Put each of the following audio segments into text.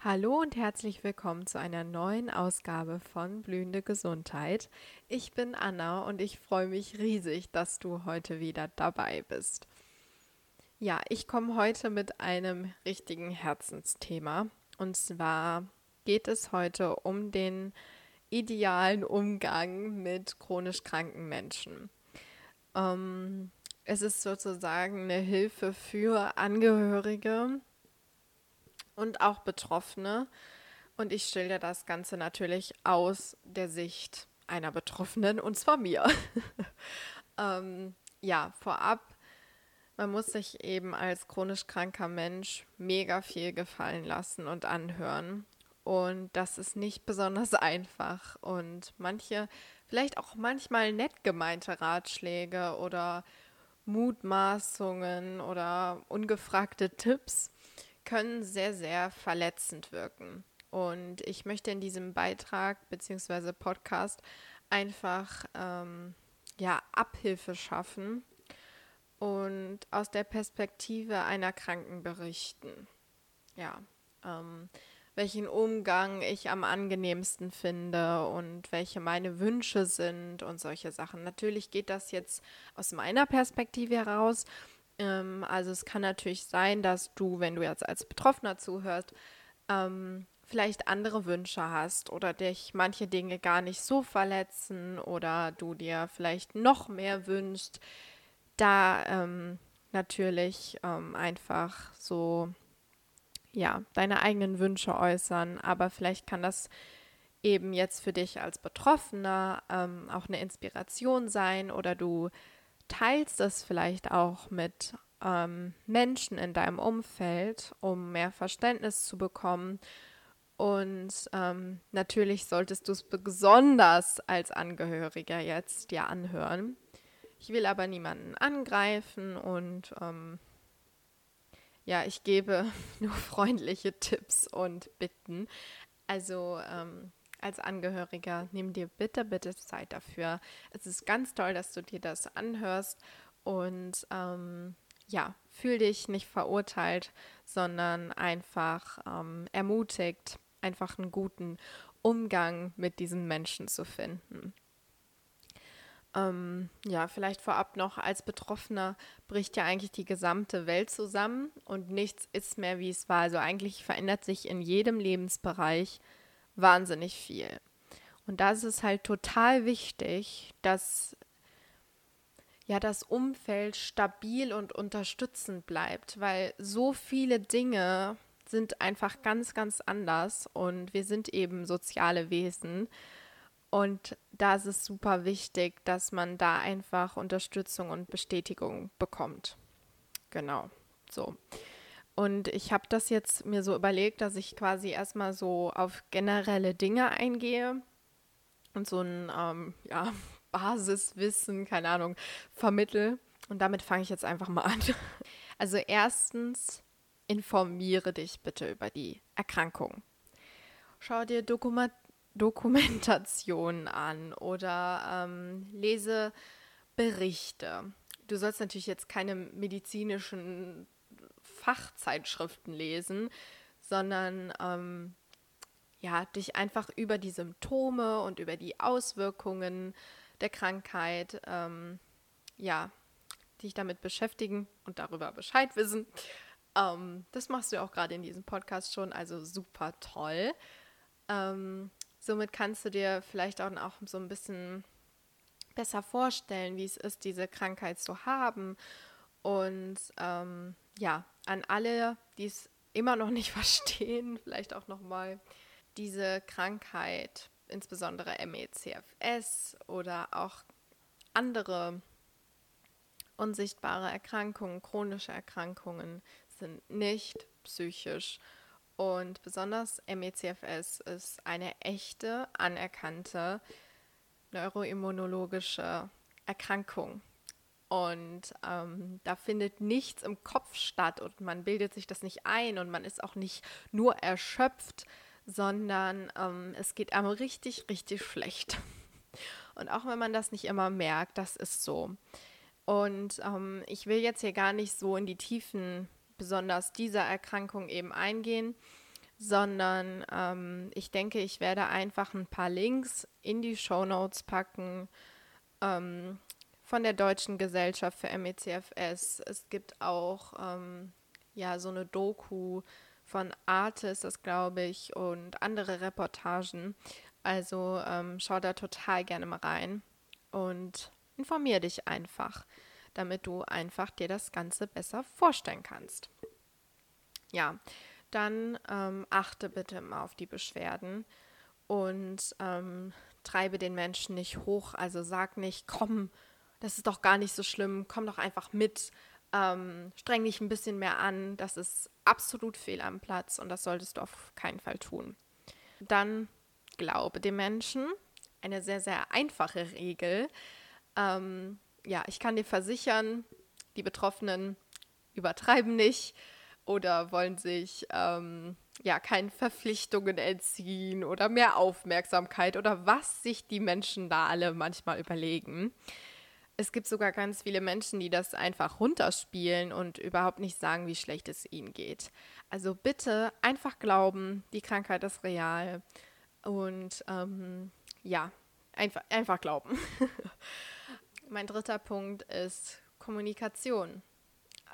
Hallo und herzlich willkommen zu einer neuen Ausgabe von Blühende Gesundheit. Ich bin Anna und ich freue mich riesig, dass du heute wieder dabei bist. Ja, ich komme heute mit einem richtigen Herzensthema. Und zwar geht es heute um den idealen Umgang mit chronisch kranken Menschen. Ähm, es ist sozusagen eine Hilfe für Angehörige und auch Betroffene. Und ich stelle das Ganze natürlich aus der Sicht einer Betroffenen, und zwar mir. ähm, ja, vorab, man muss sich eben als chronisch kranker Mensch mega viel gefallen lassen und anhören. Und das ist nicht besonders einfach. Und manche, vielleicht auch manchmal nett gemeinte Ratschläge oder Mutmaßungen oder ungefragte Tipps können sehr, sehr verletzend wirken. Und ich möchte in diesem Beitrag bzw. Podcast einfach ähm, ja, Abhilfe schaffen und aus der Perspektive einer Kranken berichten. Ja, ähm, welchen Umgang ich am angenehmsten finde und welche meine Wünsche sind und solche Sachen. Natürlich geht das jetzt aus meiner Perspektive heraus ähm, also es kann natürlich sein, dass du, wenn du jetzt als Betroffener zuhörst, ähm, vielleicht andere Wünsche hast oder dich manche Dinge gar nicht so verletzen oder du dir vielleicht noch mehr wünschst, da ähm, natürlich ähm, einfach so ja deine eigenen Wünsche äußern, aber vielleicht kann das eben jetzt für dich als Betroffener ähm, auch eine Inspiration sein oder du teilst es vielleicht auch mit ähm, Menschen in deinem Umfeld, um mehr Verständnis zu bekommen. Und ähm, natürlich solltest du es besonders als Angehöriger jetzt dir anhören. Ich will aber niemanden angreifen und ähm, ja, ich gebe nur freundliche Tipps und Bitten. Also ähm, als Angehöriger, nimm dir bitte, bitte Zeit dafür. Es ist ganz toll, dass du dir das anhörst und ähm, ja, fühl dich nicht verurteilt, sondern einfach ähm, ermutigt, einfach einen guten Umgang mit diesen Menschen zu finden. Ähm, ja, vielleicht vorab noch, als Betroffener bricht ja eigentlich die gesamte Welt zusammen und nichts ist mehr, wie es war. Also eigentlich verändert sich in jedem Lebensbereich wahnsinnig viel. Und da ist es halt total wichtig, dass ja das Umfeld stabil und unterstützend bleibt, weil so viele Dinge sind einfach ganz, ganz anders und wir sind eben soziale Wesen. Und da ist es super wichtig, dass man da einfach Unterstützung und Bestätigung bekommt. Genau, so. Und ich habe das jetzt mir so überlegt, dass ich quasi erstmal so auf generelle Dinge eingehe und so ein ähm, ja, Basiswissen, keine Ahnung, vermittel. Und damit fange ich jetzt einfach mal an. Also erstens, informiere dich bitte über die Erkrankung. Schau dir Dokument Dokumentationen an oder ähm, lese Berichte. Du sollst natürlich jetzt keine medizinischen Fachzeitschriften lesen, sondern ähm, ja, dich einfach über die Symptome und über die Auswirkungen der Krankheit, ähm, ja, dich damit beschäftigen und darüber Bescheid wissen. Ähm, das machst du auch gerade in diesem Podcast schon, also super toll. Ähm, somit kannst du dir vielleicht auch, auch so ein bisschen besser vorstellen, wie es ist, diese Krankheit zu haben. Und ähm, ja, an alle, die es immer noch nicht verstehen, vielleicht auch nochmal diese Krankheit, insbesondere MECFS oder auch andere unsichtbare Erkrankungen, chronische Erkrankungen sind nicht psychisch. Und besonders MECFS ist eine echte, anerkannte neuroimmunologische Erkrankung. Und ähm, da findet nichts im Kopf statt und man bildet sich das nicht ein und man ist auch nicht nur erschöpft, sondern ähm, es geht einem richtig, richtig schlecht. Und auch wenn man das nicht immer merkt, das ist so. Und ähm, ich will jetzt hier gar nicht so in die Tiefen besonders dieser Erkrankung eben eingehen. sondern ähm, ich denke, ich werde einfach ein paar Links in die Show Notes packen ähm, von der Deutschen Gesellschaft für MECFS. Es gibt auch ähm, ja so eine Doku von Arte ist das, glaube ich, und andere Reportagen. Also ähm, schau da total gerne mal rein und informier dich einfach, damit du einfach dir das Ganze besser vorstellen kannst. Ja, dann ähm, achte bitte mal auf die Beschwerden und ähm, treibe den Menschen nicht hoch. Also sag nicht, komm, das ist doch gar nicht so schlimm, komm doch einfach mit, ähm, streng dich ein bisschen mehr an. Das ist absolut fehl am Platz und das solltest du auf keinen Fall tun. Dann glaube dem Menschen. Eine sehr, sehr einfache Regel. Ähm, ja, ich kann dir versichern, die Betroffenen übertreiben nicht oder wollen sich ähm, ja keinen Verpflichtungen entziehen oder mehr Aufmerksamkeit oder was sich die Menschen da alle manchmal überlegen. Es gibt sogar ganz viele Menschen, die das einfach runterspielen und überhaupt nicht sagen, wie schlecht es ihnen geht. Also bitte einfach glauben, die Krankheit ist real und ähm, ja, einfach, einfach glauben. mein dritter Punkt ist Kommunikation.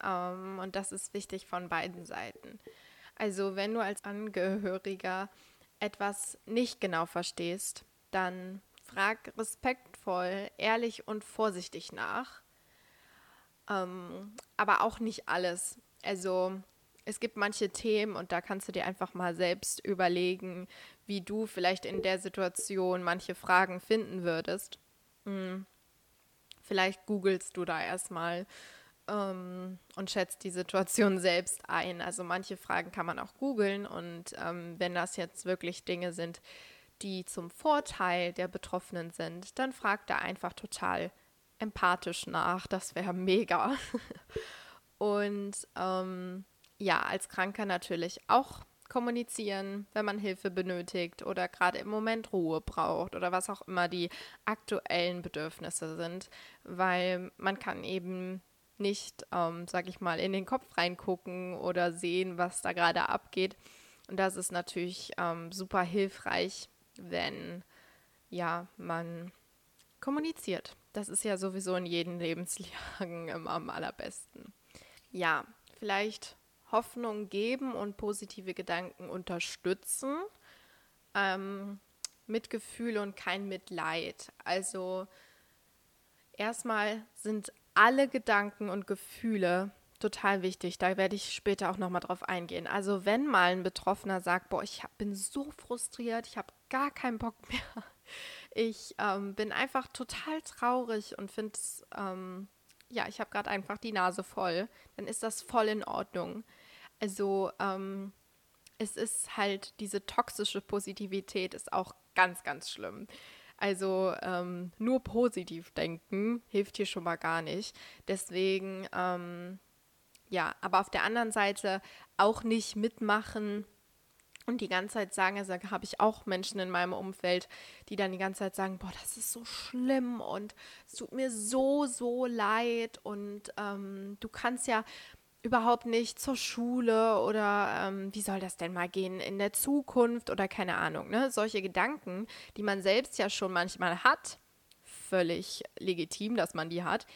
Ähm, und das ist wichtig von beiden Seiten. Also wenn du als Angehöriger etwas nicht genau verstehst, dann frag respektvoll, ehrlich und vorsichtig nach. Ähm, aber auch nicht alles. Also es gibt manche Themen und da kannst du dir einfach mal selbst überlegen, wie du vielleicht in der Situation manche Fragen finden würdest. Hm. Vielleicht googelst du da erstmal ähm, und schätzt die Situation selbst ein. Also manche Fragen kann man auch googeln und ähm, wenn das jetzt wirklich Dinge sind, die zum Vorteil der Betroffenen sind, dann fragt da einfach total empathisch nach. Das wäre mega. und ähm, ja, als Kranker natürlich auch kommunizieren, wenn man Hilfe benötigt oder gerade im Moment Ruhe braucht oder was auch immer die aktuellen Bedürfnisse sind, weil man kann eben nicht, ähm, sag ich mal, in den Kopf reingucken oder sehen, was da gerade abgeht. Und das ist natürlich ähm, super hilfreich, wenn ja man kommuniziert. Das ist ja sowieso in jedem Lebenslagen am allerbesten. Ja, vielleicht Hoffnung geben und positive Gedanken unterstützen. Ähm, Mitgefühl und kein Mitleid. Also erstmal sind alle Gedanken und Gefühle total wichtig. Da werde ich später auch nochmal drauf eingehen. Also wenn mal ein Betroffener sagt, boah, ich bin so frustriert, ich habe gar keinen Bock mehr. Ich ähm, bin einfach total traurig und finde es, ähm, ja, ich habe gerade einfach die Nase voll. Dann ist das voll in Ordnung. Also ähm, es ist halt diese toxische Positivität ist auch ganz, ganz schlimm. Also ähm, nur positiv denken hilft hier schon mal gar nicht. Deswegen, ähm, ja, aber auf der anderen Seite auch nicht mitmachen und die ganze Zeit sagen, also habe ich auch Menschen in meinem Umfeld, die dann die ganze Zeit sagen, boah, das ist so schlimm und es tut mir so, so leid und ähm, du kannst ja überhaupt nicht zur Schule oder ähm, wie soll das denn mal gehen in der Zukunft oder keine Ahnung, ne? Solche Gedanken, die man selbst ja schon manchmal hat, völlig legitim, dass man die hat.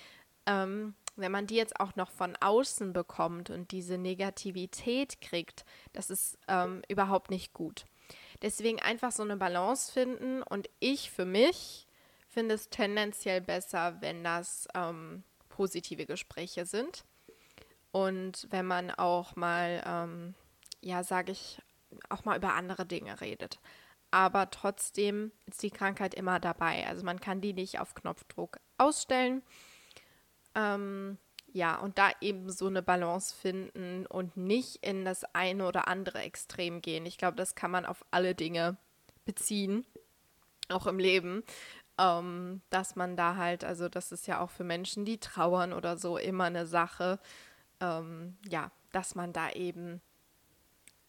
Ähm, wenn man die jetzt auch noch von außen bekommt und diese Negativität kriegt, das ist ähm, überhaupt nicht gut. Deswegen einfach so eine Balance finden und ich für mich finde es tendenziell besser, wenn das ähm, positive Gespräche sind und wenn man auch mal, ähm, ja, sage ich, auch mal über andere Dinge redet. Aber trotzdem ist die Krankheit immer dabei. Also man kann die nicht auf Knopfdruck ausstellen. Ähm, ja, und da eben so eine Balance finden und nicht in das eine oder andere Extrem gehen. Ich glaube, das kann man auf alle Dinge beziehen, auch im Leben. Ähm, dass man da halt, also das ist ja auch für Menschen, die trauern oder so, immer eine Sache ähm, ja, dass man da eben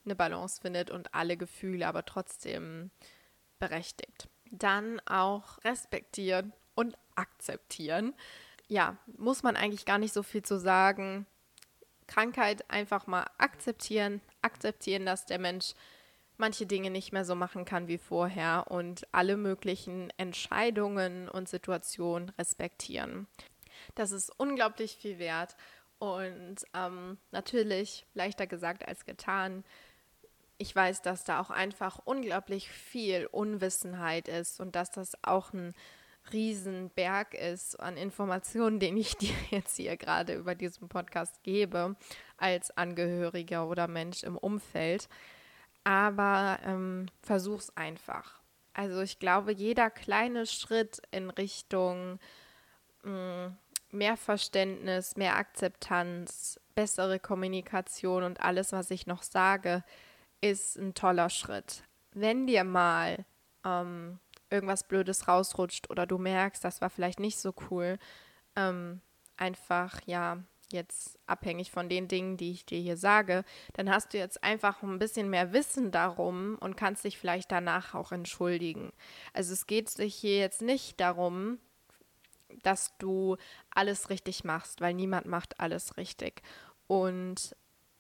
eine Balance findet und alle Gefühle aber trotzdem berechtigt. Dann auch respektieren und akzeptieren. Ja, muss man eigentlich gar nicht so viel zu sagen. Krankheit einfach mal akzeptieren, akzeptieren, dass der Mensch manche Dinge nicht mehr so machen kann wie vorher und alle möglichen Entscheidungen und Situationen respektieren. Das ist unglaublich viel wert und ähm, natürlich leichter gesagt als getan. Ich weiß, dass da auch einfach unglaublich viel Unwissenheit ist und dass das auch ein Riesenberg ist an Informationen, den ich dir jetzt hier gerade über diesen Podcast gebe, als Angehöriger oder Mensch im Umfeld. Aber ähm, versuch's einfach. Also ich glaube, jeder kleine Schritt in Richtung mh, mm, mehr Verständnis, mehr Akzeptanz, bessere Kommunikation und alles, was ich noch sage, ist ein toller Schritt. Wenn dir mal ähm, irgendwas Blödes rausrutscht oder du merkst, das war vielleicht nicht so cool, ähm, einfach ja jetzt abhängig von den Dingen, die ich dir hier sage, dann hast du jetzt einfach ein bisschen mehr Wissen darum und kannst dich vielleicht danach auch entschuldigen. Also es geht sich hier jetzt nicht darum, dass du alles richtig machst, weil niemand macht alles richtig. Und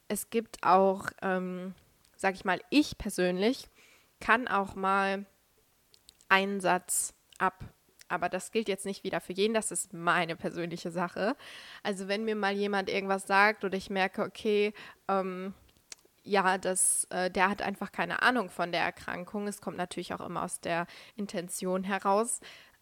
es gibt auch, ähm, sag ich mal, ich persönlich kann auch mal einen Satz ab. Aber das gilt jetzt nicht wieder für jeden, das ist meine persönliche Sache. Also wenn mir mal jemand irgendwas sagt oder ich merke, okay, ähm, ja, das, äh, der hat einfach keine Ahnung von der Erkrankung. Es kommt natürlich auch immer aus der Intention heraus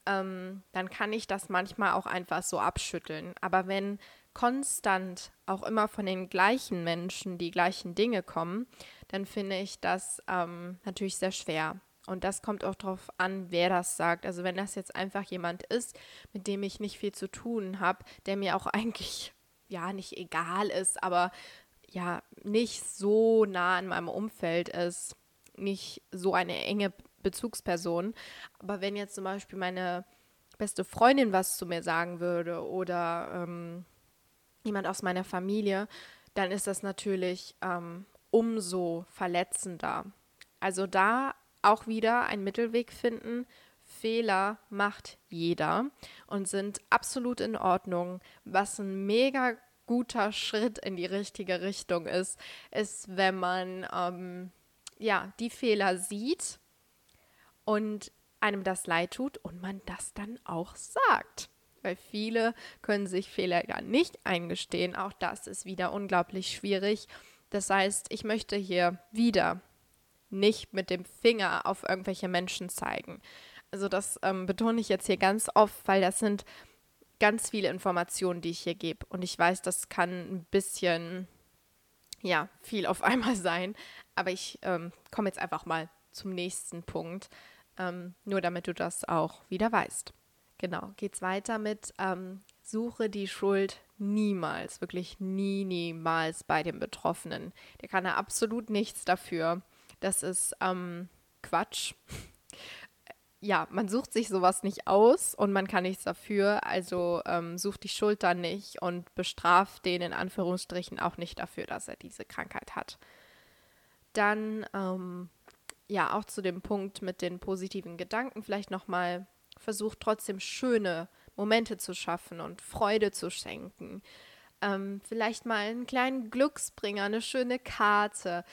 ähm, dann kann ich das manchmal auch einfach so abschütteln. Aber wenn konstant auch immer von den gleichen Menschen die gleichen Dinge kommen, dann finde ich das ähm, natürlich sehr schwer. Und das kommt auch darauf an, wer das sagt. Also wenn das jetzt einfach jemand ist, mit dem ich nicht viel zu tun habe, der mir auch eigentlich ja nicht egal ist, aber ja nicht so nah in meinem Umfeld ist, nicht so eine enge Bezugsperson. Aber wenn jetzt zum Beispiel meine beste Freundin was zu mir sagen würde oder ähm, jemand aus meiner Familie, dann ist das natürlich ähm, umso verletzender. Also da auch wieder ein Mittelweg finden. Fehler macht jeder und sind absolut in Ordnung. Was ein mega guter Schritt in die richtige Richtung ist, ist, wenn man ähm, ja die Fehler sieht und einem das leid tut und man das dann auch sagt. Weil viele können sich Fehler ja nicht eingestehen. Auch das ist wieder unglaublich schwierig. Das heißt, ich möchte hier wieder nicht mit dem Finger auf irgendwelche Menschen zeigen. Also das ähm, betone ich jetzt hier ganz oft, weil das sind ganz viele Informationen, die ich hier gebe. Und ich weiß, das kann ein bisschen, ja, viel auf einmal sein. Aber ich ähm, komme jetzt einfach mal zum nächsten Punkt. Ähm, nur damit du das auch wieder weißt. Genau, geht's weiter mit ähm, Suche die Schuld niemals, wirklich nie, niemals bei dem Betroffenen. Der kann ja absolut nichts dafür. Das ist ähm, Quatsch. ja, man sucht sich sowas nicht aus und man kann nichts dafür. Also ähm, sucht die Schuld dann nicht und bestraft den in Anführungsstrichen auch nicht dafür, dass er diese Krankheit hat. Dann ähm, ja auch zu dem Punkt mit den positiven Gedanken vielleicht nochmal versucht trotzdem schöne Momente zu schaffen und Freude zu schenken. Ähm, vielleicht mal einen kleinen Glücksbringer, eine schöne Karte.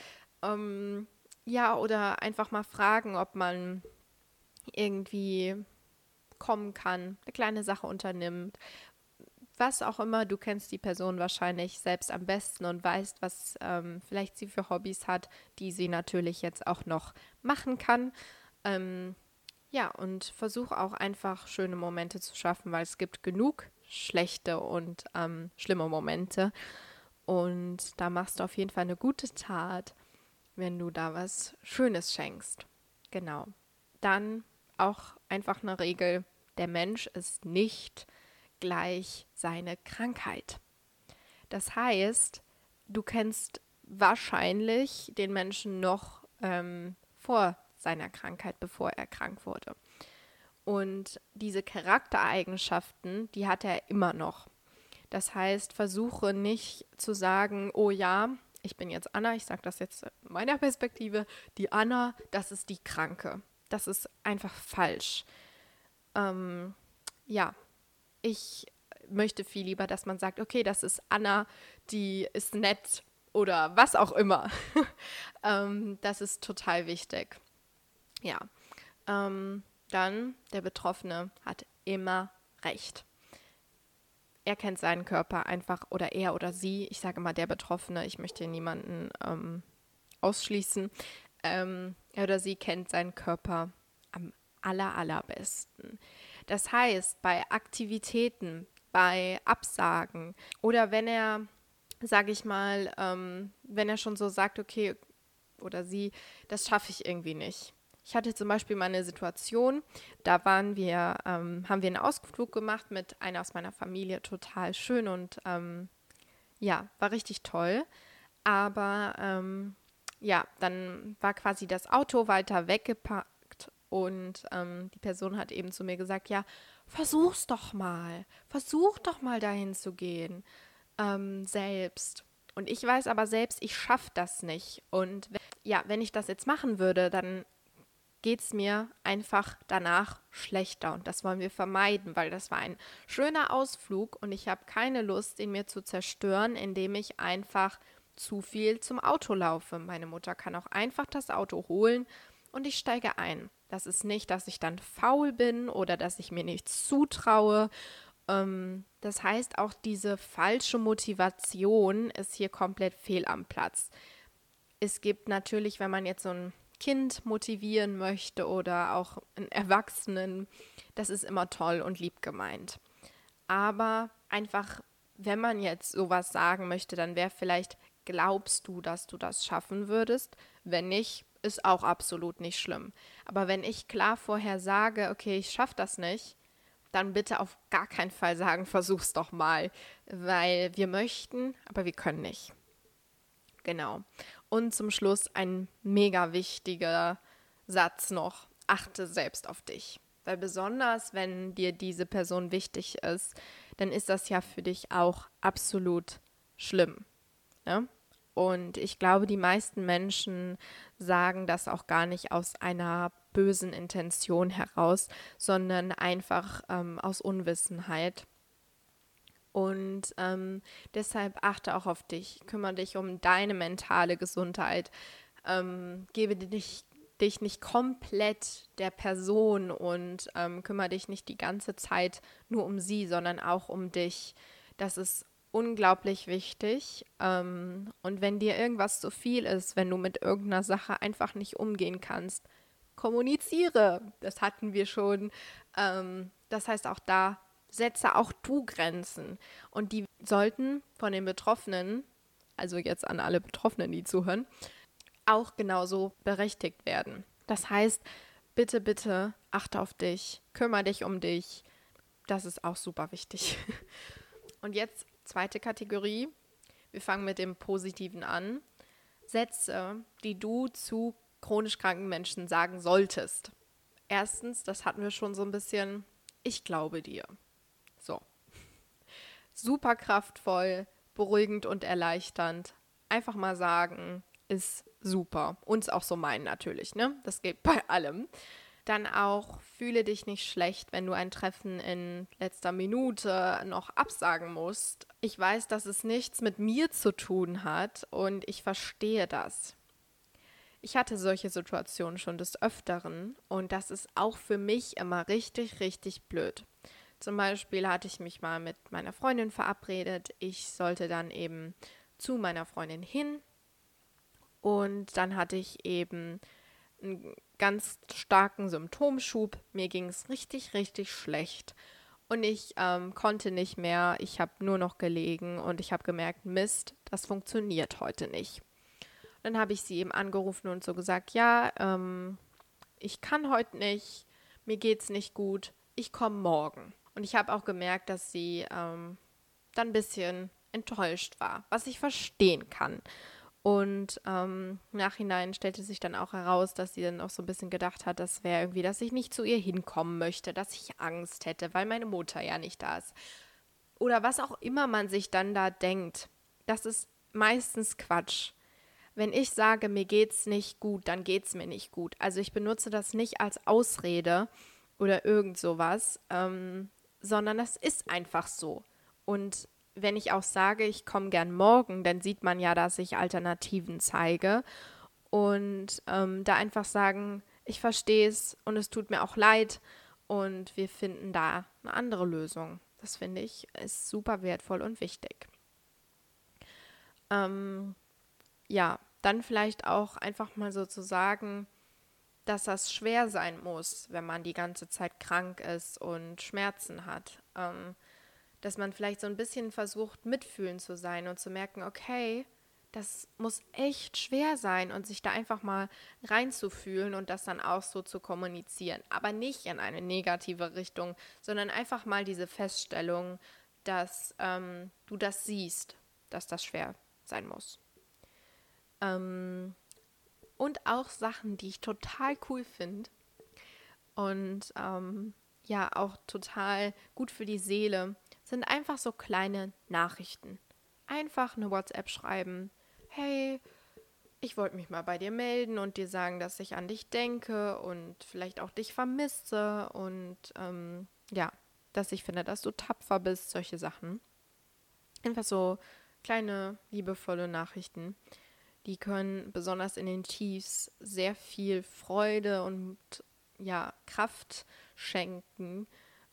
Ähm, ja, oder einfach mal fragen, ob man irgendwie kommen kann, eine kleine Sache unternimmt, was auch immer, du kennst die Person wahrscheinlich selbst am besten und weißt, was ähm, vielleicht sie für Hobbys hat, die sie natürlich jetzt auch noch machen kann. Ähm, ja, und versuch auch einfach schöne Momente zu schaffen, weil es gibt genug schlechte und ähm, schlimme Momente. Und da machst du auf jeden Fall eine gute Tat, wenn du da was Schönes schenkst. Genau. Dann auch einfach eine Regel, der Mensch ist nicht gleich seine Krankheit. Das heißt, du kennst wahrscheinlich den Menschen noch ähm, vor seiner Krankheit, bevor er krank wurde. Und diese Charaktereigenschaften, die hat er immer noch. Das heißt, versuche nicht zu sagen, oh ja, ich bin jetzt Anna, ich sage das jetzt in meiner Perspektive, die Anna, das ist die Kranke. Das ist einfach falsch. Ähm, ja, ich möchte viel lieber, dass man sagt, okay, das ist Anna, die ist nett oder was auch immer. ähm, das ist total wichtig. Ja. Ähm, dann der Betroffene hat immer recht. Er kennt seinen Körper einfach oder er oder sie. Ich sage immer der Betroffene. Ich möchte niemanden ähm, ausschließen. Ähm, er oder sie kennt seinen Körper am aller, allerbesten. Das heißt, bei Aktivitäten, bei Absagen oder wenn er, sage ich mal, ähm, wenn er schon so sagt, okay, oder sie, das schaffe ich irgendwie nicht. Ich hatte zum Beispiel mal eine Situation, da waren wir, ähm, haben wir einen Ausflug gemacht mit einer aus meiner Familie, total schön und ähm, ja, war richtig toll. Aber ähm, ja, dann war quasi das Auto weiter weggepackt und ähm, die Person hat eben zu mir gesagt, ja, versuch's doch mal, versuch doch mal dahin zu gehen, ähm, selbst. Und ich weiß aber selbst, ich schaffe das nicht. Und ja, wenn ich das jetzt machen würde, dann geht es mir einfach danach schlechter. Und das wollen wir vermeiden, weil das war ein schöner Ausflug und ich habe keine Lust, ihn mir zu zerstören, indem ich einfach zu viel zum Auto laufe. Meine Mutter kann auch einfach das Auto holen und ich steige ein. Das ist nicht, dass ich dann faul bin oder dass ich mir nichts zutraue. Ähm, das heißt, auch diese falsche Motivation ist hier komplett fehl am Platz. Es gibt natürlich, wenn man jetzt so ein Kind motivieren möchte oder auch einen Erwachsenen, das ist immer toll und lieb gemeint. Aber einfach, wenn man jetzt sowas sagen möchte, dann wäre vielleicht, glaubst du, dass du das schaffen würdest? Wenn nicht, ist auch absolut nicht schlimm. Aber wenn ich klar vorher sage, okay, ich schaffe das nicht, dann bitte auf gar keinen Fall sagen, versuch's doch mal, weil wir möchten, aber wir können nicht. Genau. Und zum Schluss ein mega wichtiger Satz noch. Achte selbst auf dich. Weil besonders, wenn dir diese Person wichtig ist, dann ist das ja für dich auch absolut schlimm. Ne? Und ich glaube, die meisten Menschen sagen das auch gar nicht aus einer bösen Intention heraus, sondern einfach ähm, aus Unwissenheit. Und ähm, deshalb achte auch auf dich, kümmere dich um deine mentale Gesundheit, ähm, gebe dich, dich nicht komplett der Person und ähm, kümmere dich nicht die ganze Zeit nur um sie, sondern auch um dich. Das ist unglaublich wichtig. Ähm, und wenn dir irgendwas zu viel ist, wenn du mit irgendeiner Sache einfach nicht umgehen kannst, kommuniziere. Das hatten wir schon. Ähm, das heißt, auch da setze auch du Grenzen. Und die sollten von den Betroffenen, also jetzt an alle Betroffenen, die zuhören, auch genauso berechtigt werden. Das heißt, bitte, bitte achte auf dich, kümmere dich um dich. Das ist auch super wichtig. Und jetzt Zweite Kategorie. Wir fangen mit dem Positiven an. Sätze, die du zu chronisch kranken Menschen sagen solltest. Erstens, das hatten wir schon so ein bisschen, ich glaube dir. Super kraftvoll, beruhigend und erleichternd. Einfach mal sagen, ist super. Uns auch so meinen natürlich, ne? Das geht bei allem. Dann auch fühle dich nicht schlecht, wenn du ein Treffen in letzter Minute noch absagen musst. Ich weiß, dass es nichts mit mir zu tun hat und ich verstehe das. Ich hatte solche Situationen schon des Öfteren und das ist auch für mich immer richtig, richtig blöd. Zum Beispiel hatte ich mich mal mit meiner Freundin verabredet. Ich sollte dann eben zu meiner Freundin hin und dann hatte ich eben einen ganz starken Symptomschub. Mir ging es richtig, richtig schlecht. Und ich ähm, konnte nicht mehr. Ich habe nur noch gelegen und ich habe gemerkt, Mist, das funktioniert heute nicht. Dann habe ich sie eben angerufen und so gesagt, ja, ähm, ich kann heute nicht, mir geht es nicht gut, ich komme morgen. Und ich habe auch gemerkt, dass sie ähm, dann ein bisschen enttäuscht war, was ich verstehen kann. Und ähm, im Nachhinein stellte sich dann auch heraus, dass sie dann auch so ein bisschen gedacht hat, das wäre irgendwie, dass ich nicht zu ihr hinkommen möchte, dass ich Angst hätte, weil meine Mutter ja nicht da ist. Oder was auch immer man sich dann da denkt. Das ist meistens Quatsch. Wenn ich sage, mir geht's nicht gut, dann geht's mir nicht gut. Also ich benutze das nicht als Ausrede oder irgend sowas, ähm, sondern das ist einfach so. Und wenn ich auch sage, ich komme gern morgen, dann sieht man ja, dass ich Alternativen zeige. Und ähm, da einfach sagen, ich verstehe es und es tut mir auch leid und wir finden da eine andere Lösung. Das finde ich ist super wertvoll und wichtig. Ähm, ja, dann vielleicht auch einfach mal so zu sagen, dass das schwer sein muss, wenn man die ganze Zeit krank ist und Schmerzen hat. Ähm, dass man vielleicht so ein bisschen versucht, mitfühlen zu sein und zu merken, okay, das muss echt schwer sein und sich da einfach mal reinzufühlen und das dann auch so zu kommunizieren. Aber nicht in eine negative Richtung, sondern einfach mal diese Feststellung, dass ähm, du das siehst, dass das schwer sein muss. Ähm, und auch Sachen, die ich total cool finde und ähm, ja auch total gut für die Seele, sind einfach so kleine Nachrichten. Einfach eine WhatsApp schreiben. Hey, ich wollte mich mal bei dir melden und dir sagen, dass ich an dich denke und vielleicht auch dich vermisse und ähm, ja, dass ich finde, dass du tapfer bist, solche Sachen. Einfach so kleine, liebevolle Nachrichten. Die können besonders in den Tiefs sehr viel Freude und ja, Kraft schenken.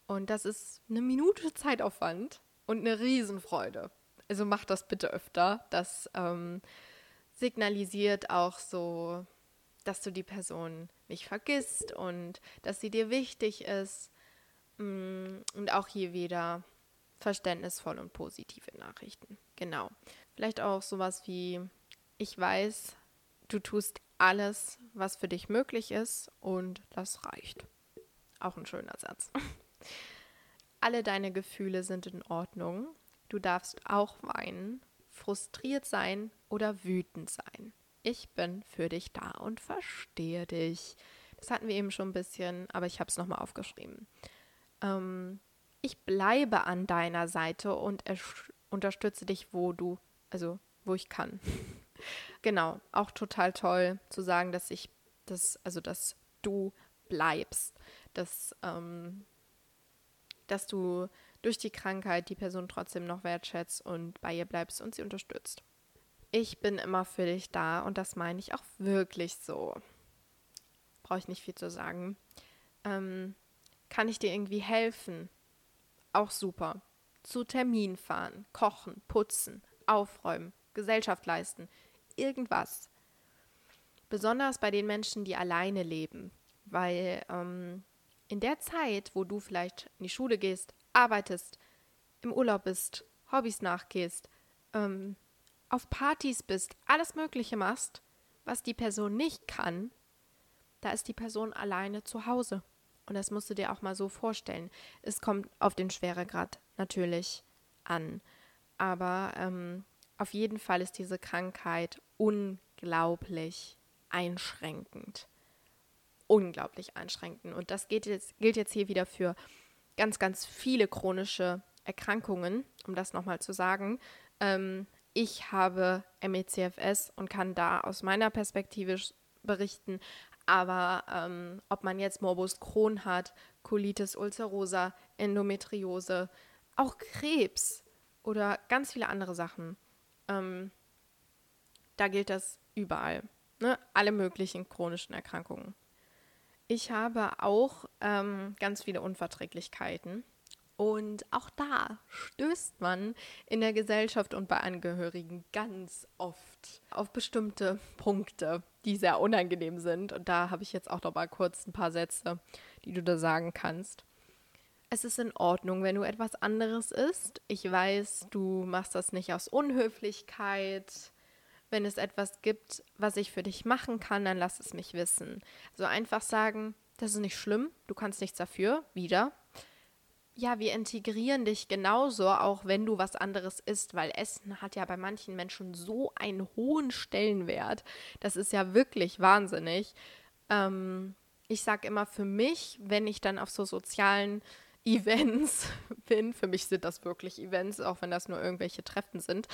Und das ist eine Minute Zeitaufwand und eine Riesenfreude. Also mach das bitte öfter. Das ähm, signalisiert auch so, dass du die Person nicht vergisst und dass sie dir wichtig ist. Mm, und auch hier wieder verständnisvoll und positive Nachrichten. Genau. Vielleicht auch sowas wie ich weiß, du tust alles, was für dich möglich ist und das reicht. Auch ein schöner Satz. Alle deine Gefühle sind in Ordnung. Du darfst auch weinen, frustriert sein oder wütend sein. Ich bin für dich da und verstehe dich. Das hatten wir eben schon ein bisschen, aber ich habe es nochmal aufgeschrieben. Ähm, ich bleibe an deiner Seite und unterstütze dich, wo du, also wo ich kann. Genau, auch total toll zu sagen, dass ich das, also dass du bleibst, dass, ähm, dass du durch die Krankheit die Person trotzdem noch wertschätzt und bei ihr bleibst und sie unterstützt. Ich bin immer für dich da und das meine ich auch wirklich so. Brauche ich nicht viel zu sagen. Ähm, kann ich dir irgendwie helfen? Auch super. Zu Termin fahren, kochen, putzen, aufräumen, Gesellschaft leisten irgendwas. Besonders bei den Menschen, die alleine leben. Weil ähm, in der Zeit, wo du vielleicht in die Schule gehst, arbeitest, im Urlaub bist, Hobbys nachgehst, ähm, auf Partys bist, alles Mögliche machst, was die Person nicht kann, da ist die Person alleine zu Hause. Und das musst du dir auch mal so vorstellen. Es kommt auf den Schweregrad natürlich an. Aber ähm, auf jeden Fall ist diese Krankheit unglaublich einschränkend. Unglaublich einschränkend. Und das jetzt, gilt jetzt hier wieder für ganz, ganz viele chronische Erkrankungen, um das nochmal zu sagen. Ähm, ich habe MECFS und kann da aus meiner Perspektive berichten. Aber ähm, ob man jetzt Morbus Crohn hat, Colitis ulcerosa, Endometriose, auch Krebs oder ganz viele andere Sachen, ähm, da gilt das überall. Ne? Alle möglichen chronischen Erkrankungen. Ich habe auch ähm, ganz viele Unverträglichkeiten. Und auch da stößt man in der Gesellschaft und bei Angehörigen ganz oft auf bestimmte Punkte, die sehr unangenehm sind. Und da habe ich jetzt auch noch mal kurz ein paar Sätze, die du da sagen kannst es ist in Ordnung, wenn du etwas anderes isst. Ich weiß, du machst das nicht aus Unhöflichkeit. Wenn es etwas gibt, was ich für dich machen kann, dann lass es mich wissen. So also einfach sagen, das ist nicht schlimm, du kannst nichts dafür, wieder. Ja, wir integrieren dich genauso, auch wenn du was anderes isst, weil Essen hat ja bei manchen Menschen so einen hohen Stellenwert. Das ist ja wirklich wahnsinnig. Ähm, ich sage immer für mich, wenn ich dann auf so sozialen Events bin, für mich sind das wirklich Events, auch wenn das nur irgendwelche Treffen sind,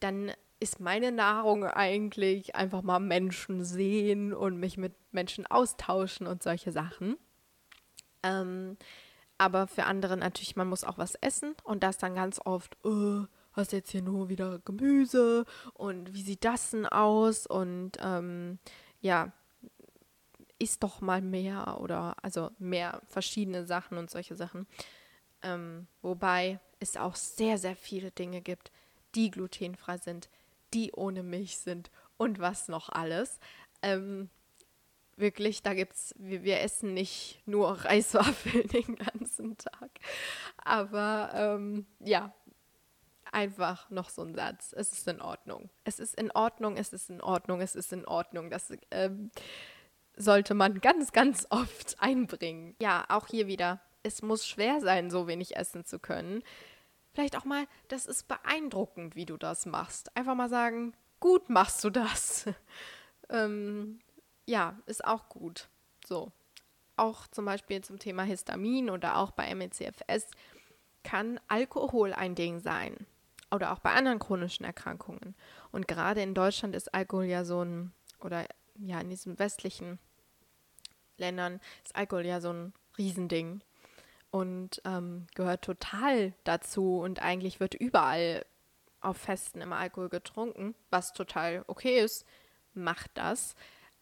dann ist meine Nahrung eigentlich einfach mal Menschen sehen und mich mit Menschen austauschen und solche Sachen. Ähm, Aber für andere natürlich, man muss auch was essen und das dann ganz oft, oh, hast jetzt hier nur wieder Gemüse und wie sieht das denn aus? Und ähm, ja, isst doch mal mehr oder also mehr verschiedene Sachen und solche Sachen. Ähm, wobei es auch sehr, sehr viele Dinge gibt, die glutenfrei sind, die ohne Milch sind und was noch alles. Ähm, wirklich, da gibt's, wir, wir essen nicht nur Reiswaffeln den ganzen Tag. Aber ähm, ja, einfach noch so ein Satz. Es ist in Ordnung. Es ist in Ordnung, es ist in Ordnung, es ist in Ordnung. Das ähm, sollte man ganz, ganz oft einbringen. Ja, auch hier wieder. Es muss schwer sein, so wenig essen zu können. Vielleicht auch mal, das ist beeindruckend, wie du das machst. Einfach mal sagen, gut machst du das. ähm, ja, ist auch gut. So. Auch zum Beispiel zum Thema Histamin oder auch bei MECFS kann Alkohol ein Ding sein. Oder auch bei anderen chronischen Erkrankungen. Und gerade in Deutschland ist Alkohol ja so ein, oder ja, in diesen westlichen Ländern ist Alkohol ja so ein Riesending und ähm, gehört total dazu und eigentlich wird überall auf Festen immer Alkohol getrunken, was total okay ist, macht das.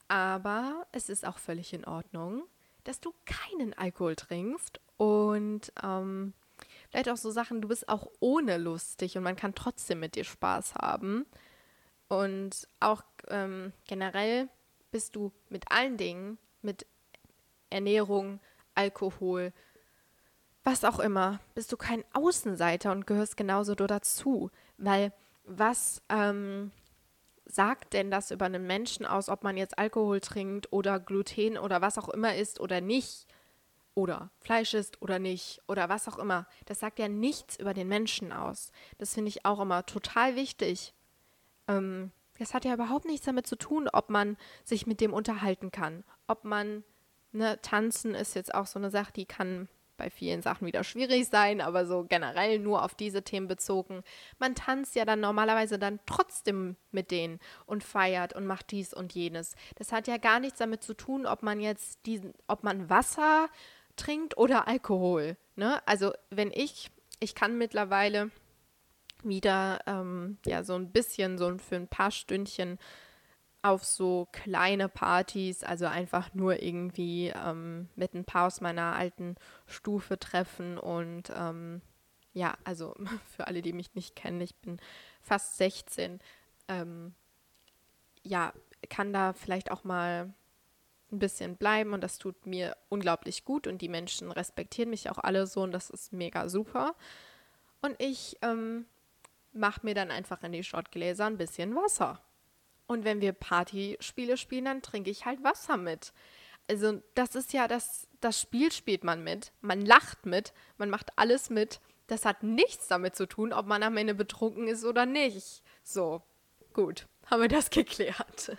Aber es ist auch völlig in Ordnung, dass du keinen Alkohol trinkst und ähm, vielleicht auch so Sachen, du bist auch ohne lustig und man kann trotzdem mit dir Spaß haben. Und auch ähm, generell bist du mit allen Dingen, mit Ernährung, Alkohol, was auch immer, bist du kein Außenseiter und gehörst genauso dazu. Weil was ähm, sagt denn das über einen Menschen aus, ob man jetzt Alkohol trinkt oder Gluten oder was auch immer isst oder nicht? Oder Fleisch isst oder nicht oder was auch immer. Das sagt ja nichts über den Menschen aus. Das finde ich auch immer total wichtig. Ähm, das hat ja überhaupt nichts damit zu tun, ob man sich mit dem unterhalten kann. Ob man, ne, tanzen ist jetzt auch so eine Sache, die kann bei vielen Sachen wieder schwierig sein, aber so generell nur auf diese Themen bezogen. Man tanzt ja dann normalerweise dann trotzdem mit denen und feiert und macht dies und jenes. Das hat ja gar nichts damit zu tun, ob man jetzt diesen, ob man Wasser trinkt oder Alkohol. Ne? Also wenn ich, ich kann mittlerweile wieder ähm, ja so ein bisschen so für ein paar Stündchen auf so kleine Partys, also einfach nur irgendwie ähm, mit ein paar aus meiner alten Stufe treffen und ähm, ja, also für alle, die mich nicht kennen, ich bin fast 16, ähm, ja, kann da vielleicht auch mal ein bisschen bleiben und das tut mir unglaublich gut und die Menschen respektieren mich auch alle so und das ist mega super. Und ich ähm, mache mir dann einfach in die Shotgläser ein bisschen Wasser. Und wenn wir Partyspiele spielen, dann trinke ich halt Wasser mit. Also das ist ja das, das Spiel spielt man mit. Man lacht mit, man macht alles mit. Das hat nichts damit zu tun, ob man am Ende betrunken ist oder nicht. So, gut, haben wir das geklärt.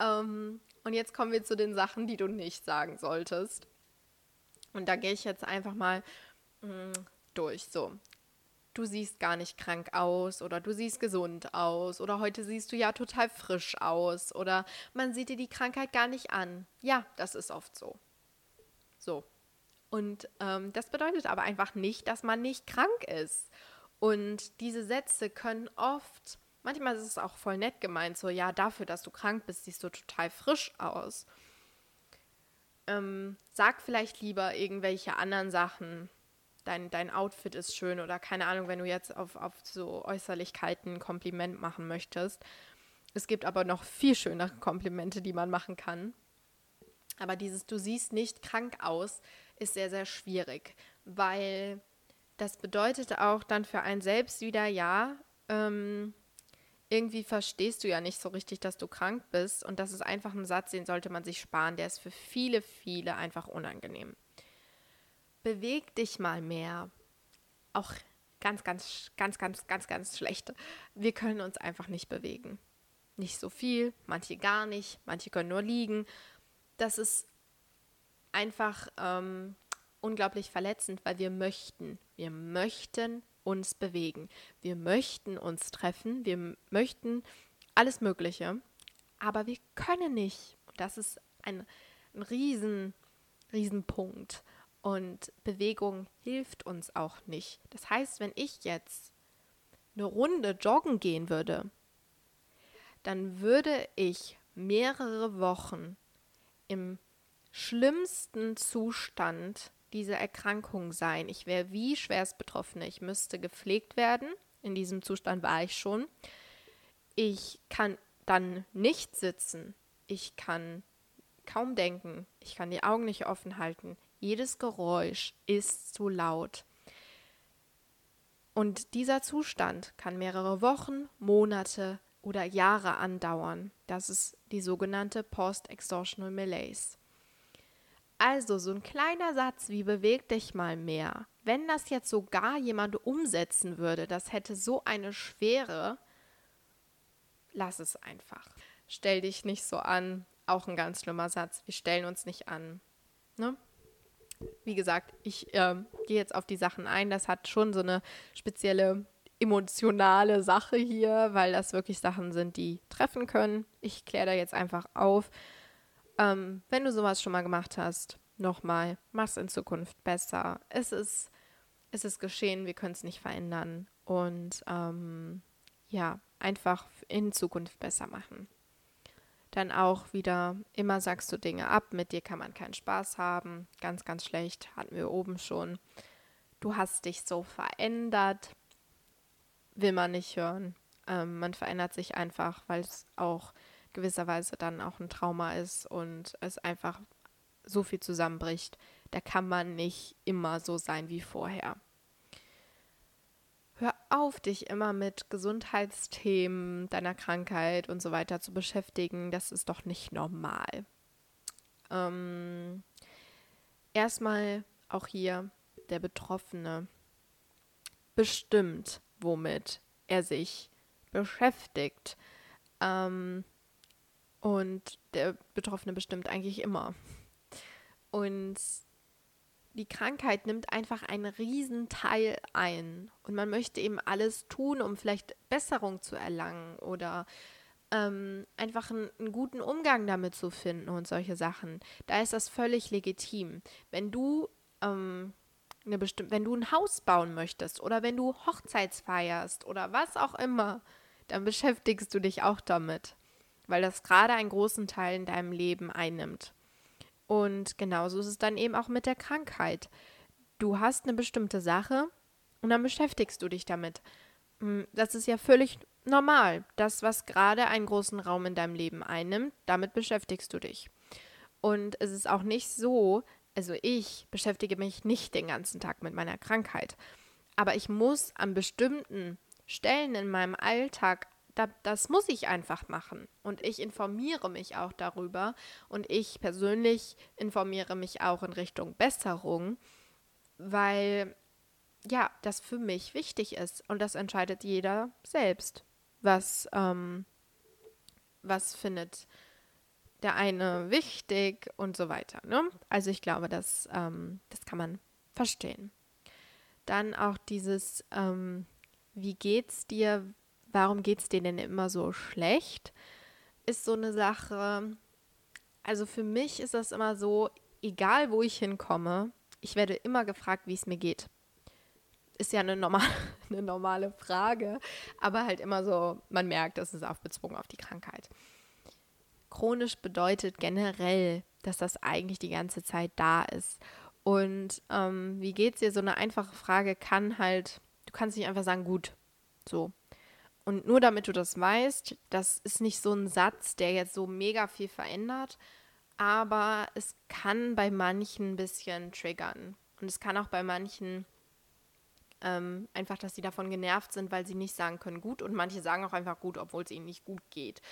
ähm, und jetzt kommen wir zu den Sachen, die du nicht sagen solltest. Und da gehe ich jetzt einfach mal mh, mm, durch. So, du siehst gar nicht krank aus oder du siehst gesund aus oder heute siehst du ja total frisch aus oder man sieht dir die Krankheit gar nicht an. Ja, das ist oft so. So. Und ähm, das bedeutet aber einfach nicht, dass man nicht krank ist. Und diese Sätze können oft, manchmal ist es auch voll nett gemeint, so, ja, dafür, dass du krank bist, siehst du total frisch aus. Ähm, sag vielleicht lieber irgendwelche anderen Sachen, dein, dein Outfit ist schön oder keine Ahnung, wenn du jetzt auf, auf so Äußerlichkeiten ein Kompliment machen möchtest. Es gibt aber noch viel schönere Komplimente, die man machen kann. Aber dieses Du siehst nicht krank aus ist sehr, sehr schwierig, weil das bedeutet auch dann für einen selbst wieder, ja, ähm, irgendwie verstehst du ja nicht so richtig, dass du krank bist. Und das ist einfach ein Satz, den sollte man sich sparen. Der ist für viele, viele einfach unangenehm beweg dich mal mehr. Auch ganz, ganz, ganz, ganz, ganz, ganz schlecht. Wir können uns einfach nicht bewegen. Nicht so viel, manche gar nicht, manche können nur liegen. Das ist einfach ähm, unglaublich verletzend, weil wir möchten, wir möchten uns bewegen. Wir möchten uns treffen, wir möchten alles Mögliche, aber wir können nicht. Das ist ein, ein riesen, riesen. Und Bewegung hilft uns auch nicht. Das heißt, wenn ich jetzt eine Runde joggen gehen würde, dann würde ich mehrere Wochen im schlimmsten Zustand dieser Erkrankung sein. Ich wäre wie schwerst Betroffene. Ich müsste gepflegt werden. In diesem Zustand war ich schon. Ich kann dann nicht sitzen. Ich kann kaum denken. Ich kann die Augen nicht offen halten. Jedes Geräusch ist zu laut. Und dieser Zustand kann mehrere Wochen, Monate oder Jahre andauern. Das ist die sogenannte Post-Extortional Malaise. Also so ein kleiner Satz wie beweg dich mal mehr. Wenn das jetzt sogar jemand umsetzen würde, das hätte so eine Schwere, lass es einfach. Stell dich nicht so an. Auch ein ganz schlimmer Satz. Wir stellen uns nicht an. Ne? Wie gesagt, ich äh, gehe jetzt auf die Sachen ein. Das hat schon so eine spezielle emotionale Sache hier, weil das wirklich Sachen sind, die treffen können. Ich kläre da jetzt einfach auf. Ähm, wenn du sowas schon mal gemacht hast, nochmal, mach's in Zukunft besser. Es ist, es ist geschehen, wir können es nicht verändern. Und ähm, ja, einfach in Zukunft besser machen. Dann auch wieder, immer sagst du Dinge ab, mit dir kann man keinen Spaß haben. Ganz, ganz schlecht, hatten wir oben schon. Du hast dich so verändert, will man nicht hören. Ähm, man verändert sich einfach, weil es auch gewisserweise dann auch ein Trauma ist und es einfach so viel zusammenbricht. Da kann man nicht immer so sein wie vorher. Auf, dich immer mit Gesundheitsthemen, deiner Krankheit und so weiter zu beschäftigen. Das ist doch nicht normal. Ähm, erstmal auch hier der Betroffene bestimmt, womit er sich beschäftigt. Ähm, und der Betroffene bestimmt eigentlich immer. Und die Krankheit nimmt einfach einen riesen Teil ein. Und man möchte eben alles tun, um vielleicht Besserung zu erlangen oder ähm, einfach einen, einen, guten Umgang damit zu finden und solche Sachen. Da ist das völlig legitim. Wenn du ähm, eine bestimmte, wenn du ein Haus bauen möchtest oder wenn du Hochzeitsfeierst oder was auch immer, dann beschäftigst du dich auch damit weil das gerade einen großen Teil in deinem Leben einnimmt. Und genauso ist es dann eben auch mit der Krankheit. Du hast eine bestimmte Sache und dann beschäftigst du dich damit. Hm, das ist ja völlig normal. Das, was gerade einen großen Raum in deinem Leben einnimmt, damit beschäftigst du dich. Und es ist auch nicht so, also ich beschäftige mich nicht den ganzen Tag mit meiner Krankheit. Aber ich muss an bestimmten Stellen in meinem Alltag da, das muss ich einfach machen. Und ich informiere mich auch darüber. Und ich persönlich informiere mich auch in Richtung Besserung, weil ja, das für mich wichtig ist. Und das entscheidet jeder selbst. Was, ähm, was findet der eine wichtig und so weiter. Ne? Also ich glaube, das, ähm, das kann man verstehen. Dann auch dieses, ähm, wie geht's dir, warum geht es dir denn immer so schlecht, ist so eine Sache. Also für mich ist das immer so, egal wo ich hinkomme, ich werde immer gefragt, wie es mir geht. Ist ja eine normale, eine normale Frage, aber halt immer so, man merkt, das ist aufbezogen auf die Krankheit. Chronisch bedeutet generell, dass das eigentlich die ganze Zeit da ist. Und ähm, wie geht's dir? So eine einfache Frage kann halt, du kannst nicht einfach sagen, gut, so. Und nur damit du das weißt, das ist nicht so ein Satz, der jetzt so mega viel verändert, aber es kann bei manchen ein bisschen triggern. Und es kann auch bei manchen ähm, einfach, dass sie davon genervt sind, weil sie nicht sagen können gut. Und manche sagen auch einfach gut, obwohl es ihnen nicht gut geht.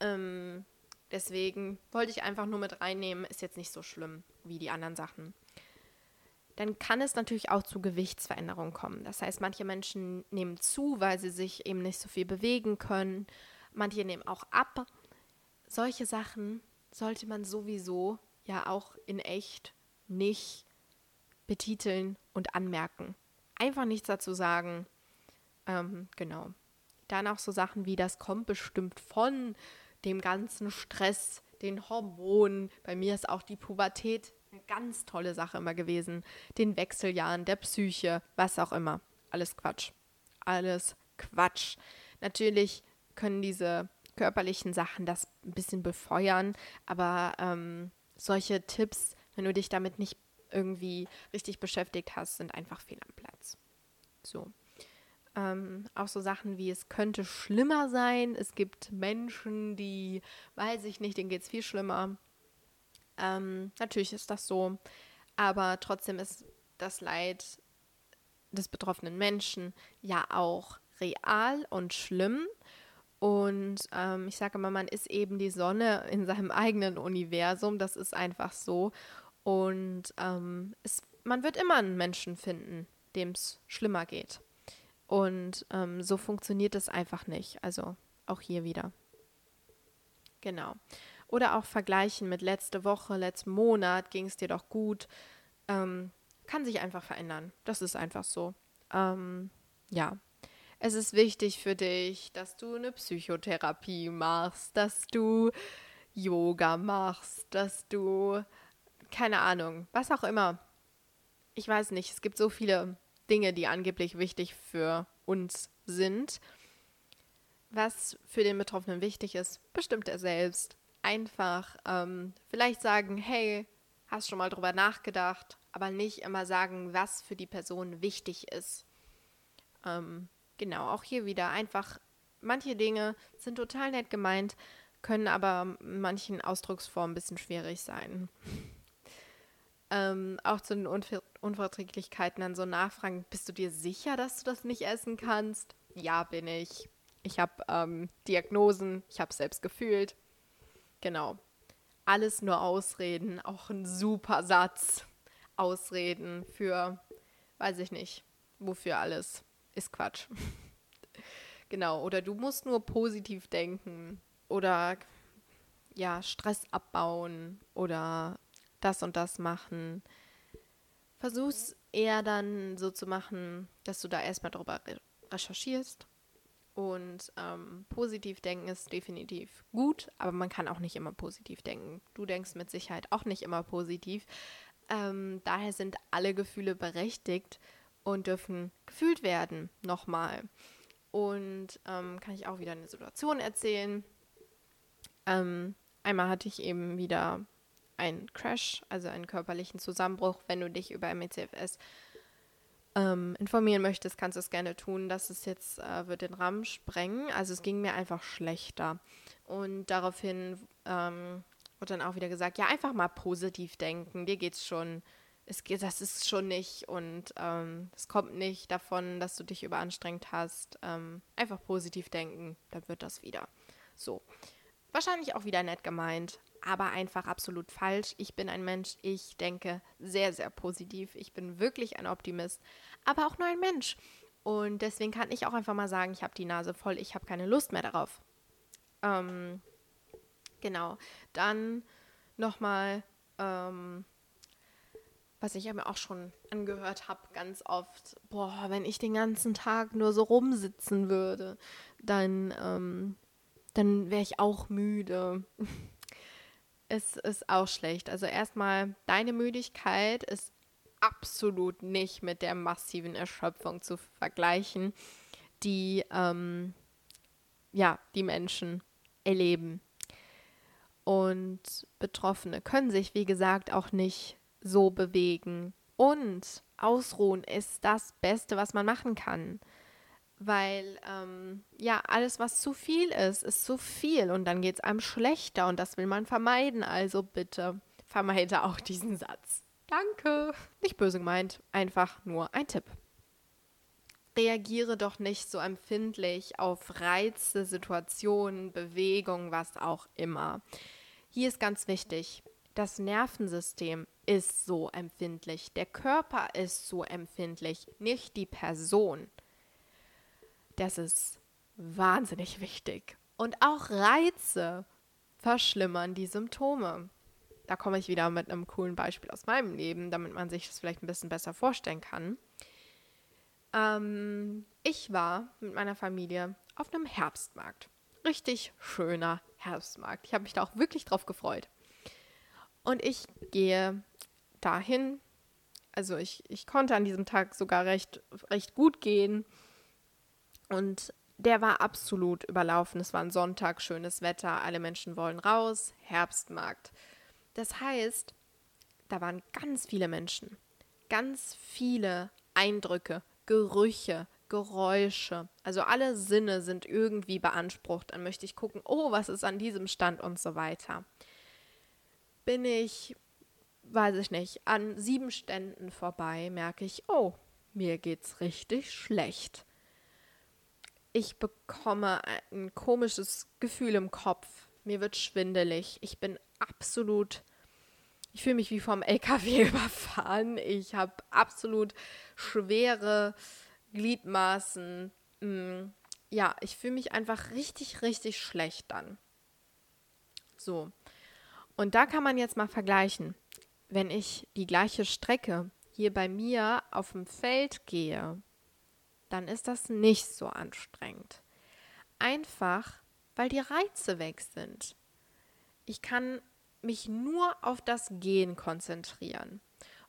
Ähm, deswegen wollte ich einfach nur mit reinnehmen, ist jetzt nicht so schlimm wie die anderen Sachen dann kann es natürlich auch zu Gewichtsveränderungen kommen. Das heißt, manche Menschen nehmen zu, weil sie sich eben nicht so viel bewegen können. Manche nehmen auch ab. Solche Sachen sollte man sowieso ja auch in echt nicht betiteln und anmerken. Einfach nichts dazu sagen. Ähm, genau. Dann auch so Sachen wie, das kommt bestimmt von dem ganzen Stress, den Hormonen. Bei mir ist auch die Pubertät eine ganz tolle Sache immer gewesen. Den Wechseljahren, der Psyche, was auch immer. Alles Quatsch. Alles Quatsch. Natürlich können diese körperlichen Sachen das ein bisschen befeuern, aber ähm, solche Tipps, wenn du dich damit nicht irgendwie richtig beschäftigt hast, sind einfach fehl am Platz. So. Ähm, auch so Sachen wie es könnte schlimmer sein. Es gibt Menschen, die, weiß ich nicht, denen geht es viel schlimmer. Ähm, natürlich ist das so, aber trotzdem ist das Leid des betroffenen Menschen ja auch real und schlimm. Und ähm, ich sage immer, man ist eben die Sonne in seinem eigenen Universum. Das ist einfach so. Und ähm, es, man wird immer einen Menschen finden, dem es schlimmer geht. Und ähm, so funktioniert es einfach nicht. Also auch hier wieder. Genau. Oder auch vergleichen mit letzte Woche, letzten Monat ging es dir doch gut. Ähm, kann sich einfach verändern. Das ist einfach so. Ähm, ja. Es ist wichtig für dich, dass du eine Psychotherapie machst, dass du Yoga machst, dass du, keine Ahnung, was auch immer. Ich weiß nicht, es gibt so viele Dinge, die angeblich wichtig für uns sind. Was für den Betroffenen wichtig ist, bestimmt er selbst. Einfach ähm, vielleicht sagen, hey, hast schon mal drüber nachgedacht, aber nicht immer sagen, was für die Person wichtig ist. Ähm, genau, auch hier wieder einfach, manche Dinge sind total nett gemeint, können aber manchen Ausdrucksformen ein bisschen schwierig sein ähm, auch zu den Unver Unverträglichkeiten dann so nachfragen, bist du dir sicher, dass du das nicht essen kannst? Ja, bin ich. Ich habe ähm, Diagnosen, ich habe es selbst gefühlt. Genau. Alles nur Ausreden, auch ein super Satz. Ausreden für, weiß ich nicht, wofür alles. Ist Quatsch. genau, oder du musst nur positiv denken oder ja, Stress abbauen oder das und das machen. Versuch's eher dann so zu machen, dass du da erstmal drüber re recherchierst. Und ähm, positiv denken ist definitiv gut, aber man kann auch nicht immer positiv denken. Du denkst mit Sicherheit auch nicht immer positiv. Ähm, daher sind alle Gefühle berechtigt und dürfen gefühlt werden. Nochmal. Und ähm, kann ich auch wieder eine Situation erzählen. Ähm, einmal hatte ich eben wieder einen Crash, also einen körperlichen Zusammenbruch, wenn du dich über MECFS ähm, informieren möchtest, kannst du es gerne tun. Das ist jetzt, äh, wird den Rahmen sprengen. Also es ging mir einfach schlechter. Und daraufhin ähm, wird dann auch wieder gesagt, ja, einfach mal positiv denken, dir geht's schon. Es geht, das ist schon nicht und ähm, es kommt nicht davon, dass du dich überanstrengt hast. Ähm, einfach positiv denken, dann wird das wieder. So. Wahrscheinlich auch wieder nett gemeint, aber einfach absolut falsch. Ich bin ein Mensch, ich denke sehr, sehr positiv. Ich bin wirklich ein Optimist, aber auch nur ein Mensch. Und deswegen kann ich auch einfach mal sagen, ich habe die Nase voll, ich habe keine Lust mehr darauf. Ähm, genau. Dann nochmal, ähm, was ich mir auch schon angehört habe, ganz oft, boah, wenn ich den ganzen Tag nur so rumsitzen würde, dann, ähm, dann wäre ich auch müde. es ist auch schlecht. Also erstmal, deine Müdigkeit ist absolut nicht mit der massiven Erschöpfung zu vergleichen, die ähm, ja, die Menschen erleben. Und Betroffene können sich, wie gesagt, auch nicht so bewegen. Und ausruhen ist das Beste, was man machen kann weil ähm, ja, alles, was zu viel ist, ist zu viel und dann geht es einem schlechter und das will man vermeiden. Also bitte vermeide auch diesen Satz. Danke. Nicht böse gemeint, einfach nur ein Tipp. Reagiere doch nicht so empfindlich auf Reize, Situationen, Bewegungen, was auch immer. Hier ist ganz wichtig, das Nervensystem ist so empfindlich, der Körper ist so empfindlich, nicht die Person. Das ist wahnsinnig wichtig. Und auch Reize verschlimmern die Symptome. Da komme ich wieder mit einem coolen Beispiel aus meinem Leben, damit man sich das vielleicht ein bisschen besser vorstellen kann. Ähm, ich war mit meiner Familie auf einem Herbstmarkt. Richtig schöner Herbstmarkt. Ich habe mich da auch wirklich drauf gefreut. Und ich gehe dahin. Also ich, ich konnte an diesem Tag sogar recht, recht gut gehen. Und der war absolut überlaufen. Es war ein Sonntag, schönes Wetter, alle Menschen wollen raus, Herbstmarkt. Das heißt, da waren ganz viele Menschen, ganz viele Eindrücke, Gerüche, Geräusche. Also alle Sinne sind irgendwie beansprucht. Dann möchte ich gucken, oh, was ist an diesem Stand und so weiter. Bin ich, weiß ich nicht, an sieben Ständen vorbei, merke ich, oh, mir geht's richtig schlecht. Ich bekomme ein komisches Gefühl im Kopf. Mir wird schwindelig. Ich bin absolut ich fühle mich wie vom LKW überfahren. Ich habe absolut schwere Gliedmaßen. Mm, ja, ich fühle mich einfach richtig, richtig schlecht dann. So. Und da kann man jetzt mal vergleichen. Wenn ich die gleiche Strecke hier bei mir auf dem Feld gehe, dann ist das nicht so anstrengend. Einfach, weil die Reize weg sind. Ich kann mich nur auf das Gehen konzentrieren.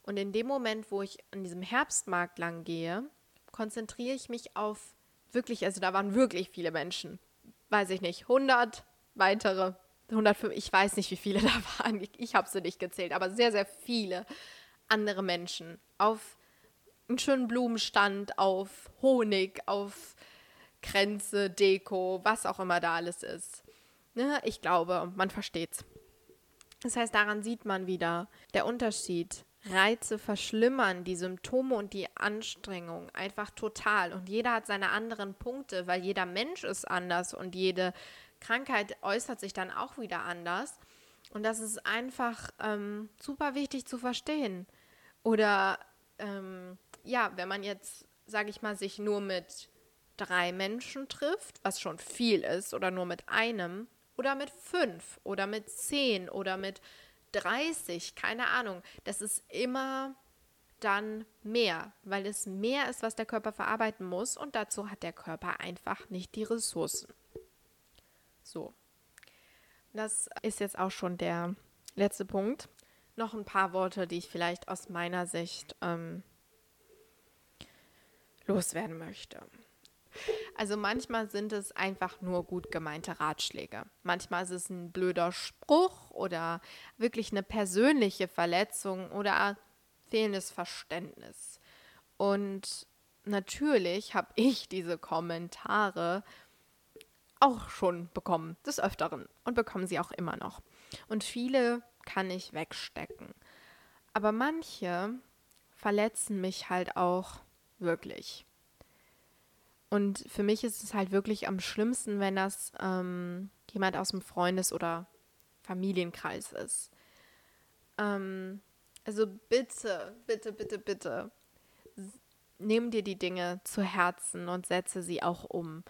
Und in dem Moment, wo ich an diesem Herbstmarkt lang gehe, konzentriere ich mich auf wirklich, also da waren wirklich viele Menschen. Weiß ich nicht, 100 weitere, 105, ich weiß nicht, wie viele da waren. Ich, ich habe sie nicht gezählt, aber sehr, sehr viele andere Menschen auf einen schönen Blumenstand, auf Honig, auf Kränze, Deko, was auch immer da alles ist. Ne? Ich glaube, man versteht's. Das heißt, daran sieht man wieder der Unterschied. Reize verschlimmern die Symptome und die Anstrengung einfach total. Und jeder hat seine anderen Punkte, weil jeder Mensch ist anders und jede Krankheit äußert sich dann auch wieder anders. Und das ist einfach ähm, super wichtig zu verstehen. Oder ähm, ja, wenn man jetzt, sage ich mal, sich nur mit drei Menschen trifft, was schon viel ist, oder nur mit einem, oder mit fünf oder mit zehn oder mit 30, keine Ahnung. Das ist immer dann mehr, weil es mehr ist, was der Körper verarbeiten muss und dazu hat der Körper einfach nicht die Ressourcen. So. Das ist jetzt auch schon der letzte Punkt. Noch ein paar Worte, die ich vielleicht aus meiner Sicht ähm, loswerden möchte. Also manchmal sind es einfach nur gut gemeinte Ratschläge. Manchmal ist es ein blöder Spruch oder wirklich eine persönliche Verletzung oder fehlendes Verständnis. Und natürlich habe ich diese Kommentare auch schon bekommen, des Öfteren und bekommen sie auch immer noch. Und viele kann ich wegstecken. Aber manche verletzen mich halt auch wirklich. Und für mich ist es halt wirklich am schlimmsten, wenn das ähm, jemand aus dem Freundes- oder Familienkreis ist. Ähm, also bitte, bitte, bitte, bitte, nimm dir die Dinge zu Herzen und setze sie auch um.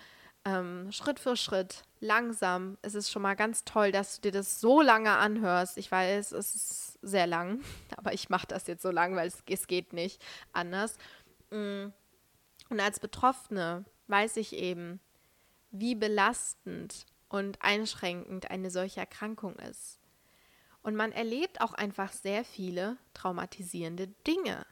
Ähm, Schritt für Schritt, langsam. Es ist schon mal ganz toll, dass du dir das so lange anhörst. Ich weiß, es ist sehr lang, aber ich mache das jetzt so lang, weil es, es geht nicht anders. Mm und als Betroffene weiß ich eben, wie belastend und einschränkend eine solche Erkrankung ist. Und man erlebt auch einfach sehr viele traumatisierende Dinge.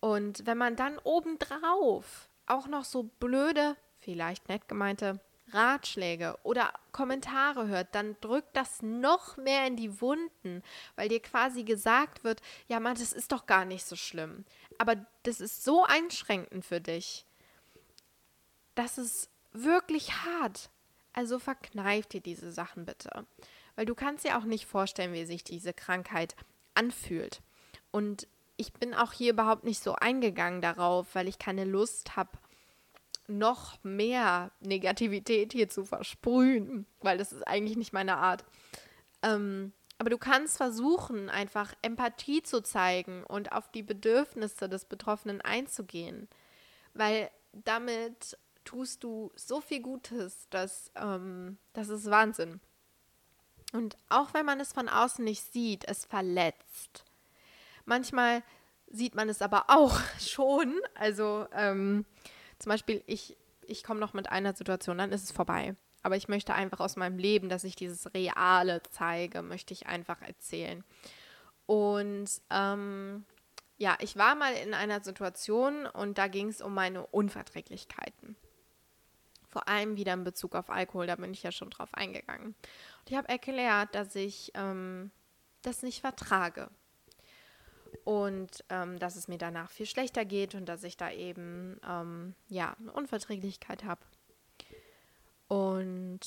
Und wenn man dann obendrauf auch noch so blöde, vielleicht nett gemeinte Ratschläge oder Kommentare hört, dann drückt das noch mehr in die Wunden, weil dir quasi gesagt wird, ja, Mann, das ist doch gar nicht so schlimm. Aber das ist so einschränkend für dich. Das ist wirklich hart. Also verkneif dir diese Sachen bitte. Weil du kannst dir auch nicht vorstellen, wie sich diese Krankheit anfühlt. Und ich bin auch hier überhaupt nicht so eingegangen darauf, weil ich keine Lust habe, noch mehr Negativität hier zu versprühen, weil das ist eigentlich nicht meine Art. Ähm, aber du kannst versuchen, einfach Empathie zu zeigen und auf die Bedürfnisse des Betroffenen einzugehen, weil damit tust du so viel Gutes, dass ähm, das ist Wahnsinn. Und auch wenn man es von außen nicht sieht, es verletzt. Manchmal sieht man es aber auch schon. Also ähm, zum Beispiel, ich, ich komme noch mit einer Situation, dann ist es vorbei. aber ich möchte einfach aus meinem Leben, dass ich dieses Reale zeige, möchte ich einfach erzählen. Und ähm, ja, ich war mal in einer Situation und da ging es um meine Unverträglichkeiten. Vor allem wieder in Bezug auf Alkohol, da bin ich ja schon drauf eingegangen. Und ich habe erklärt, dass ich ähm, das nicht vertrage. Und ähm, dass es mir danach viel schlechter geht und dass ich da eben ähm, ja, eine Unverträglichkeit habe. Und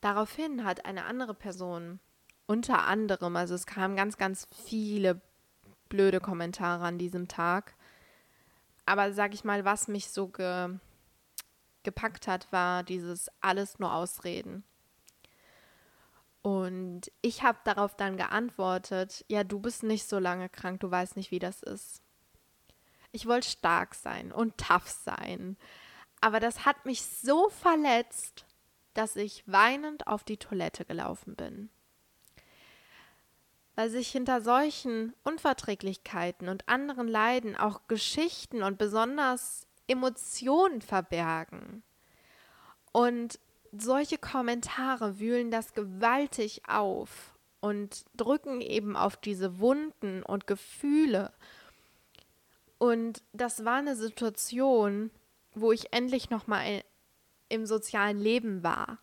daraufhin hat eine andere Person unter anderem, also es kamen ganz, ganz viele blöde Kommentare an diesem Tag. Aber sag ich mal, was mich so ge gepackt hat, war dieses alles nur Ausreden. Und ich habe darauf dann geantwortet, ja, du bist nicht so lange krank, du weißt nicht, wie das ist. Ich wollte stark sein und tough sein. Aber das hat mich so verletzt, dass ich weinend auf die Toilette gelaufen bin. Weil sich hinter solchen Unverträglichkeiten und anderen Leiden auch Geschichten und besonders Emotionen verbergen. Und solche Kommentare wühlen das gewaltig auf und drücken eben auf diese Wunden und Gefühle. Und das war eine Situation, wo ich endlich noch mal im sozialen Leben war.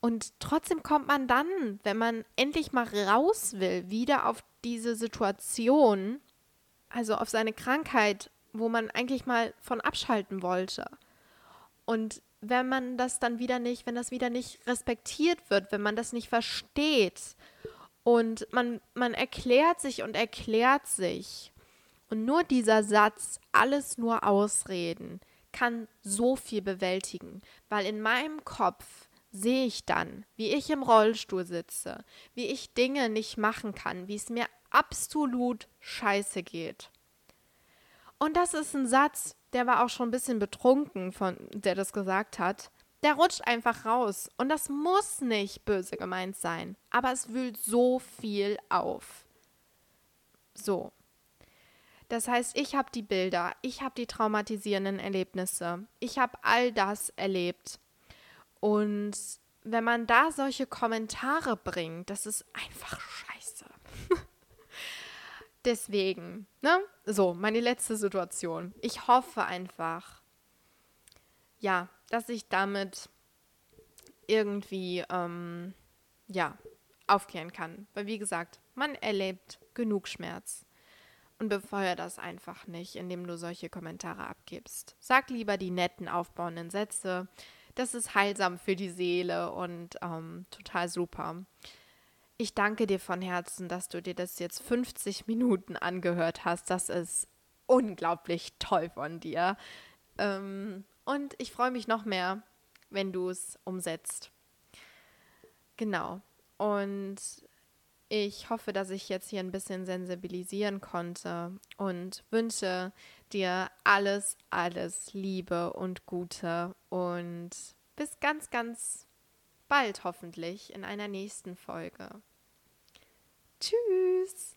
Und trotzdem kommt man dann, wenn man endlich mal raus will, wieder auf diese Situation, also auf seine Krankheit, wo man eigentlich mal von abschalten wollte. Und wenn man das dann wieder nicht, wenn das wieder nicht respektiert wird, wenn man das nicht versteht. Und man, man erklärt sich und erklärt sich. Und nur dieser Satz, alles nur Ausreden, kann so viel bewältigen, weil in meinem Kopf sehe ich dann, wie ich im Rollstuhl sitze, wie ich Dinge nicht machen kann, wie es mir absolut scheiße geht. Und das ist ein Satz, der war auch schon ein bisschen betrunken, von der das gesagt hat. Der rutscht einfach raus. Und das muss nicht böse gemeint sein. Aber es wühlt so viel auf. So. Das heißt, ich habe die Bilder, ich habe die traumatisierenden Erlebnisse, ich habe all das erlebt. Und wenn man da solche Kommentare bringt, das ist einfach scheiße. Deswegen, ne? So, meine letzte Situation. Ich hoffe einfach, ja, dass ich damit irgendwie, ähm, ja, aufkehren kann. Weil, wie gesagt, man erlebt genug Schmerz. Und befeuer das einfach nicht, indem du solche Kommentare abgibst. Sag lieber die netten, aufbauenden Sätze. Das ist heilsam für die Seele und ähm, total super. Ich danke dir von Herzen, dass du dir das jetzt 50 Minuten angehört hast. Das ist unglaublich toll von dir. Ähm, und ich freue mich noch mehr, wenn du es umsetzt. Genau. Und ich hoffe, dass ich jetzt hier ein bisschen sensibilisieren konnte und wünsche dir alles, alles Liebe und Gute und bis ganz, ganz bald hoffentlich in einer nächsten Folge. Tschüss.